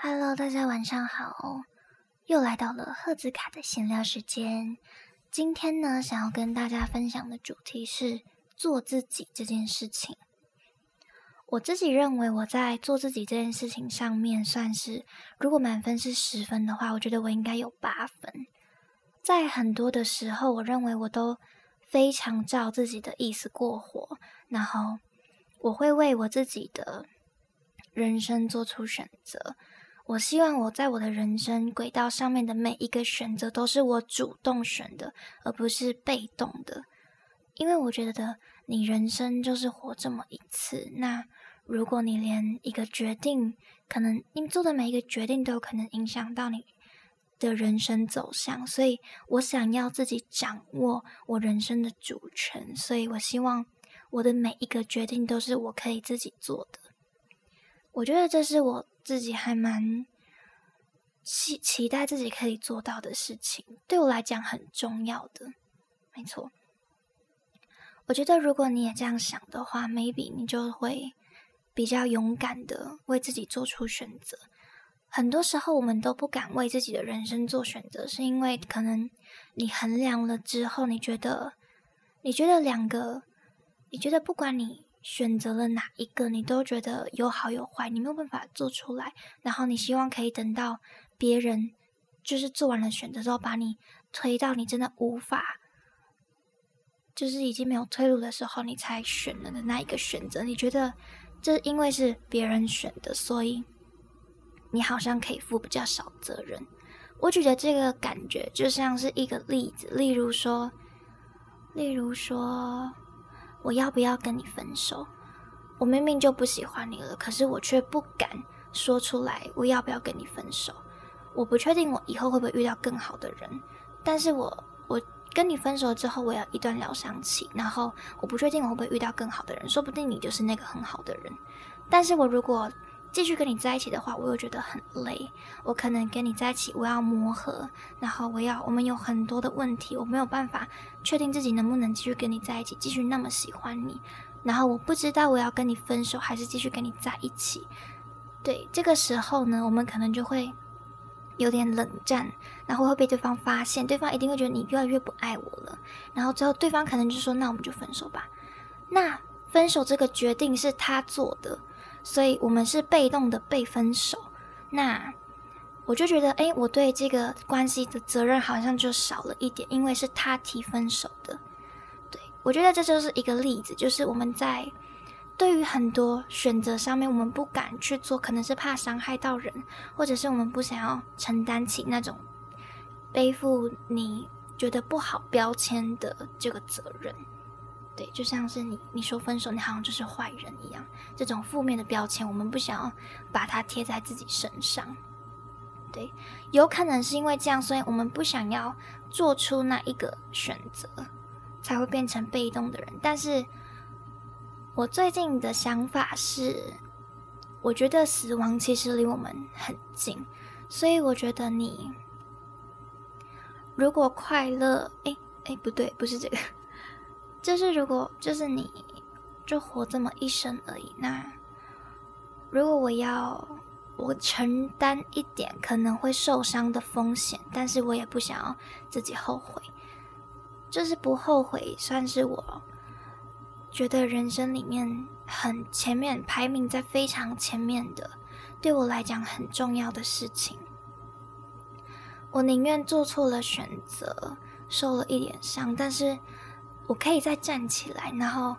Hello，大家晚上好，又来到了赫兹卡的闲聊时间。今天呢，想要跟大家分享的主题是做自己这件事情。我自己认为我在做自己这件事情上面，算是如果满分是十分的话，我觉得我应该有八分。在很多的时候，我认为我都非常照自己的意思过活，然后我会为我自己的人生做出选择。我希望我在我的人生轨道上面的每一个选择都是我主动选的，而不是被动的。因为我觉得你人生就是活这么一次，那如果你连一个决定，可能你做的每一个决定都有可能影响到你的人生走向，所以我想要自己掌握我人生的主权，所以我希望我的每一个决定都是我可以自己做的。我觉得这是我。自己还蛮期期待自己可以做到的事情，对我来讲很重要的。没错，我觉得如果你也这样想的话，maybe 你就会比较勇敢的为自己做出选择。很多时候我们都不敢为自己的人生做选择，是因为可能你衡量了之后，你觉得你觉得两个，你觉得不管你。选择了哪一个，你都觉得有好有坏，你没有办法做出来。然后你希望可以等到别人就是做完了选择之后，把你推到你真的无法，就是已经没有退路的时候，你才选了的那一个选择。你觉得这因为是别人选的，所以你好像可以负比较少责任。我觉得这个感觉就像是一个例子，例如说，例如说。我要不要跟你分手？我明明就不喜欢你了，可是我却不敢说出来。我要不要跟你分手？我不确定我以后会不会遇到更好的人，但是我我跟你分手之后，我要一段疗伤期，然后我不确定我会不会遇到更好的人，说不定你就是那个很好的人。但是我如果继续跟你在一起的话，我又觉得很累。我可能跟你在一起，我要磨合，然后我要我们有很多的问题，我没有办法确定自己能不能继续跟你在一起，继续那么喜欢你。然后我不知道我要跟你分手，还是继续跟你在一起。对，这个时候呢，我们可能就会有点冷战，然后会被对方发现，对方一定会觉得你越来越不爱我了。然后最后对方可能就说：“那我们就分手吧。”那分手这个决定是他做的。所以我们是被动的被分手，那我就觉得，哎，我对这个关系的责任好像就少了一点，因为是他提分手的。对我觉得这就是一个例子，就是我们在对于很多选择上面，我们不敢去做，可能是怕伤害到人，或者是我们不想要承担起那种背负你觉得不好标签的这个责任。对，就像是你你说分手，你好像就是坏人一样，这种负面的标签，我们不想要把它贴在自己身上。对，有可能是因为这样，所以我们不想要做出那一个选择，才会变成被动的人。但是我最近的想法是，我觉得死亡其实离我们很近，所以我觉得你如果快乐，哎哎，不对，不是这个。就是如果就是你就活这么一生而已，那如果我要我承担一点可能会受伤的风险，但是我也不想要自己后悔，就是不后悔，算是我觉得人生里面很前面排名在非常前面的，对我来讲很重要的事情。我宁愿做错了选择，受了一点伤，但是。我可以再站起来，然后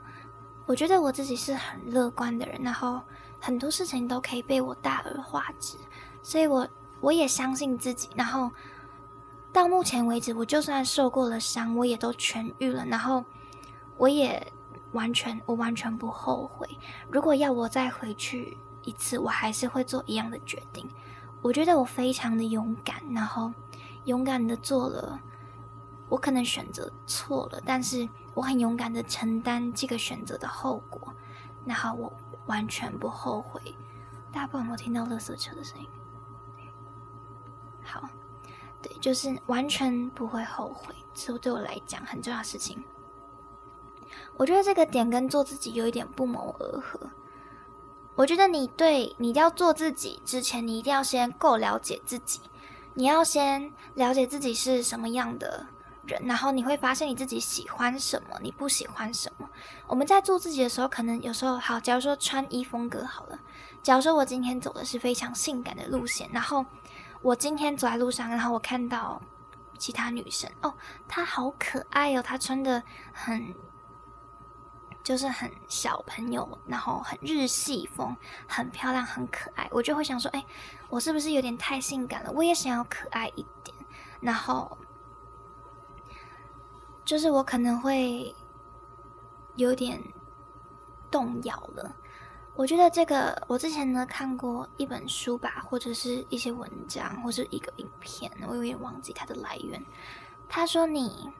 我觉得我自己是很乐观的人，然后很多事情都可以被我大而化之，所以我我也相信自己。然后到目前为止，我就算受过了伤，我也都痊愈了，然后我也完全我完全不后悔。如果要我再回去一次，我还是会做一样的决定。我觉得我非常的勇敢，然后勇敢的做了。我可能选择错了，但是我很勇敢的承担这个选择的后果，然后我完全不后悔。大家不有没有听到垃圾车的声音？好，对，就是完全不会后悔，这对我来讲很重要的事情。我觉得这个点跟做自己有一点不谋而合。我觉得你对你要做自己之前，你一定要先够了解自己，你要先了解自己是什么样的人，然后你会发现你自己喜欢什么，你不喜欢什么。我们在做自己的时候，可能有时候好，假如说穿衣风格好了，假如说我今天走的是非常性感的路线，然后我今天走在路上，然后我看到其他女生，哦，她好可爱哦，她穿的很。就是很小朋友，然后很日系风，很漂亮，很可爱。我就会想说，哎，我是不是有点太性感了？我也想要可爱一点。然后，就是我可能会有点动摇了。我觉得这个，我之前呢看过一本书吧，或者是一些文章，或是一个影片，我有点忘记它的来源。他说你。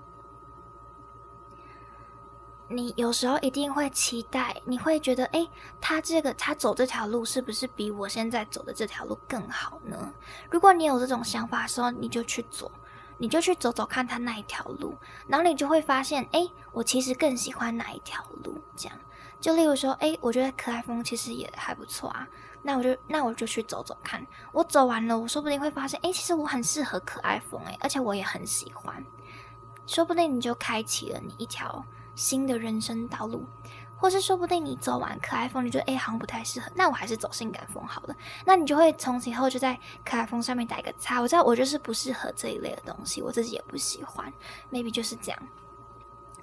你有时候一定会期待，你会觉得，哎，他这个他走这条路是不是比我现在走的这条路更好呢？如果你有这种想法的时候，你就去走，你就去走走看他那一条路，然后你就会发现，哎，我其实更喜欢哪一条路。这样，就例如说，哎，我觉得可爱风其实也还不错啊，那我就那我就去走走看。我走完了，我说不定会发现，哎，其实我很适合可爱风，哎，而且我也很喜欢，说不定你就开启了你一条。新的人生道路，或是说不定你走完可爱风，你觉得哎好像不太适合，那我还是走性感风好了。那你就会从此以后就在可爱风上面打一个叉。我知道我就是不适合这一类的东西，我自己也不喜欢，maybe 就是这样。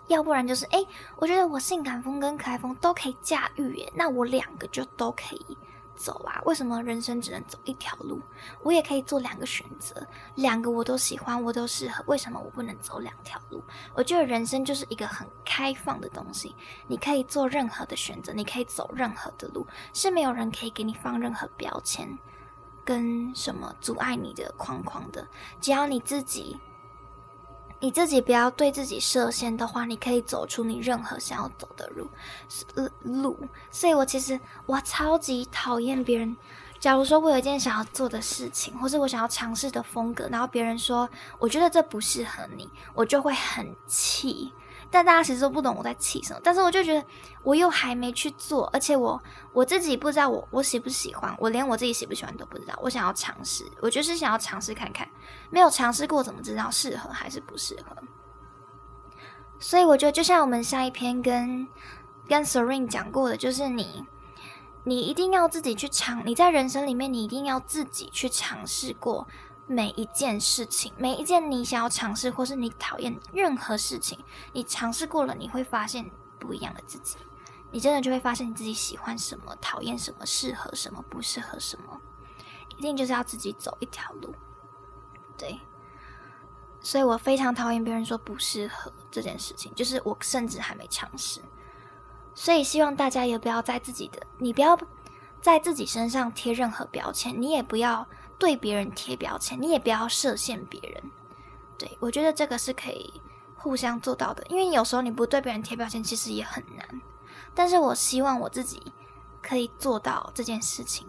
要不然就是哎，我觉得我性感风跟可爱风都可以驾驭耶，那我两个就都可以。走啊！为什么人生只能走一条路？我也可以做两个选择，两个我都喜欢，我都适合。为什么我不能走两条路？我觉得人生就是一个很开放的东西，你可以做任何的选择，你可以走任何的路，是没有人可以给你放任何标签跟什么阻碍你的框框的。只要你自己。你自己不要对自己设限的话，你可以走出你任何想要走的路，路。所以我其实我超级讨厌别人。假如说我有一件想要做的事情，或是我想要尝试的风格，然后别人说我觉得这不适合你，我就会很气。但大家其实都不懂我在气什么，但是我就觉得我又还没去做，而且我我自己不知道我我喜不喜欢，我连我自己喜不喜欢都不知道。我想要尝试，我就是想要尝试看看，没有尝试过怎么知道适合还是不适合？所以我觉得就像我们下一篇跟跟 Serene 讲过的，就是你你一定要自己去尝，你在人生里面你一定要自己去尝试过。每一件事情，每一件你想要尝试或是你讨厌任何事情，你尝试过了，你会发现不一样的自己。你真的就会发现你自己喜欢什么，讨厌什么，适合什么，不适合什么。一定就是要自己走一条路。对，所以我非常讨厌别人说不适合这件事情，就是我甚至还没尝试。所以希望大家也不要在自己的，你不要在自己身上贴任何标签，你也不要。对别人贴标签，你也不要设限别人。对我觉得这个是可以互相做到的，因为有时候你不对别人贴标签，其实也很难。但是我希望我自己可以做到这件事情。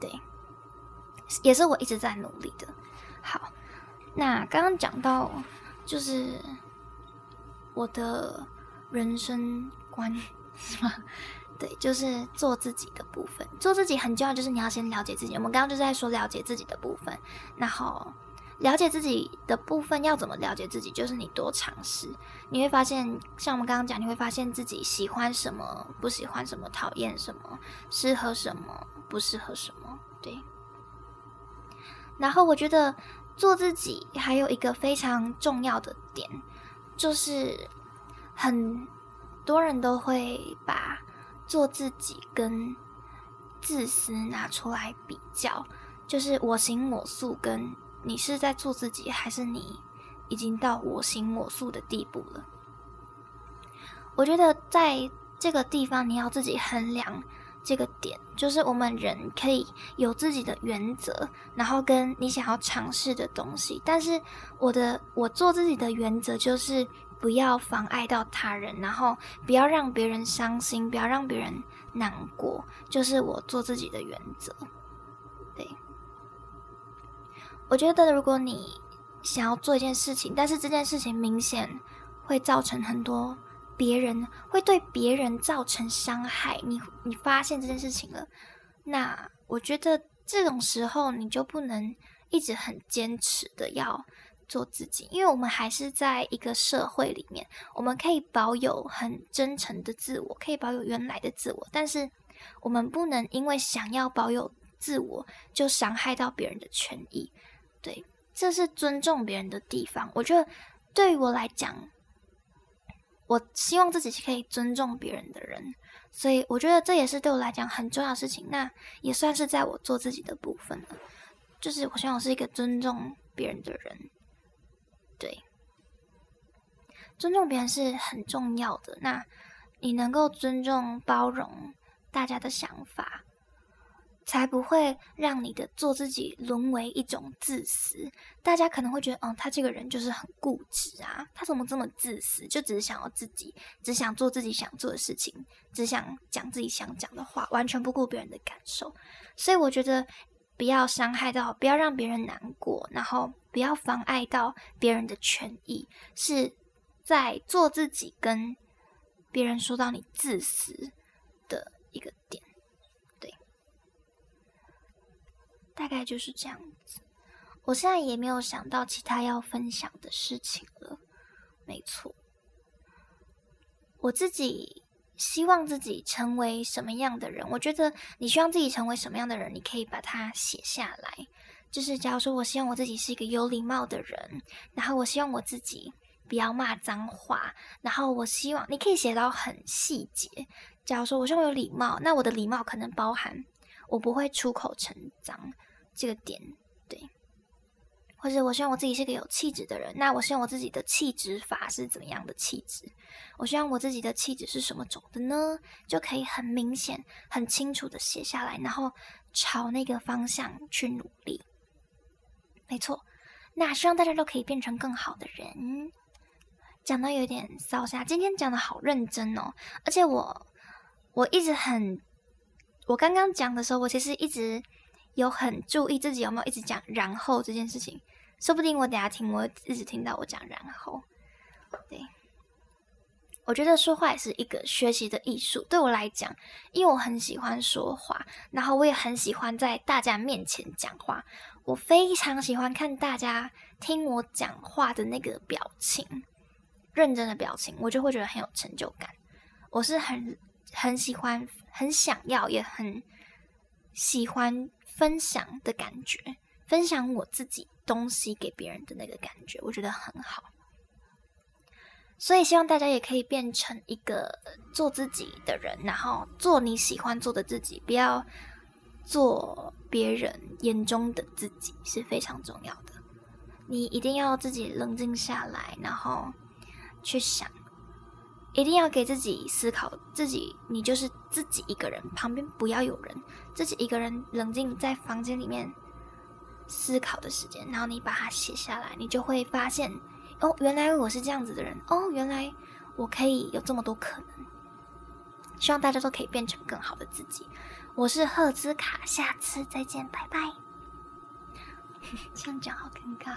对，也是我一直在努力的。好，那刚刚讲到就是我的人生观，是吗？对，就是做自己的部分，做自己很重要。就是你要先了解自己。我们刚刚就是在说了解自己的部分，然后了解自己的部分要怎么了解自己？就是你多尝试，你会发现，像我们刚刚讲，你会发现自己喜欢什么，不喜欢什么，讨厌什么，适合什么，不适合什么。对。然后我觉得做自己还有一个非常重要的点，就是很多人都会把。做自己跟自私拿出来比较，就是我行我素，跟你是在做自己，还是你已经到我行我素的地步了？我觉得在这个地方你要自己衡量这个点，就是我们人可以有自己的原则，然后跟你想要尝试的东西，但是我的我做自己的原则就是。不要妨碍到他人，然后不要让别人伤心，不要让别人难过，就是我做自己的原则。对，我觉得如果你想要做一件事情，但是这件事情明显会造成很多别人会对别人造成伤害，你你发现这件事情了，那我觉得这种时候你就不能一直很坚持的要做自己，因为我们还是在一个社会里面，我们可以保有很真诚的自我，可以保有原来的自我，但是我们不能因为想要保有自我就伤害到别人的权益，对，这是尊重别人的地方。我觉得对于我来讲。我希望自己是可以尊重别人的人，所以我觉得这也是对我来讲很重要的事情。那也算是在我做自己的部分了，就是我希望我是一个尊重别人的人。对，尊重别人是很重要的。那你能够尊重、包容大家的想法。才不会让你的做自己沦为一种自私。大家可能会觉得，哦，他这个人就是很固执啊，他怎么这么自私？就只是想要自己，只想做自己想做的事情，只想讲自己想讲的话，完全不顾别人的感受。所以我觉得，不要伤害到，不要让别人难过，然后不要妨碍到别人的权益，是在做自己跟别人说到你自私的一个点。对大概就是这样子，我现在也没有想到其他要分享的事情了。没错，我自己希望自己成为什么样的人？我觉得你希望自己成为什么样的人，你可以把它写下来。就是假如说我希望我自己是一个有礼貌的人，然后我希望我自己不要骂脏话，然后我希望你可以写到很细节。假如说我希望有礼貌，那我的礼貌可能包含。我不会出口成脏，这个点对，或者我希望我自己是个有气质的人，那我希望我自己的气质法是怎么样的气质？我希望我自己的气质是什么种的呢？就可以很明显、很清楚的写下来，然后朝那个方向去努力。没错，那希望大家都可以变成更好的人。讲到有点骚下，今天讲的好认真哦，而且我我一直很。我刚刚讲的时候，我其实一直有很注意自己有没有一直讲“然后”这件事情。说不定我等下听，我一直听到我讲“然后”。对，我觉得说话也是一个学习的艺术。对我来讲，因为我很喜欢说话，然后我也很喜欢在大家面前讲话。我非常喜欢看大家听我讲话的那个表情，认真的表情，我就会觉得很有成就感。我是很很喜欢。很想要，也很喜欢分享的感觉，分享我自己东西给别人的那个感觉，我觉得很好。所以希望大家也可以变成一个做自己的人，然后做你喜欢做的自己，不要做别人眼中的自己，是非常重要的。你一定要自己冷静下来，然后去想。一定要给自己思考，自己你就是自己一个人，旁边不要有人，自己一个人冷静在房间里面思考的时间，然后你把它写下来，你就会发现，哦，原来我是这样子的人，哦，原来我可以有这么多可能。希望大家都可以变成更好的自己。我是赫兹卡，下次再见，拜拜。这样讲好尴尬。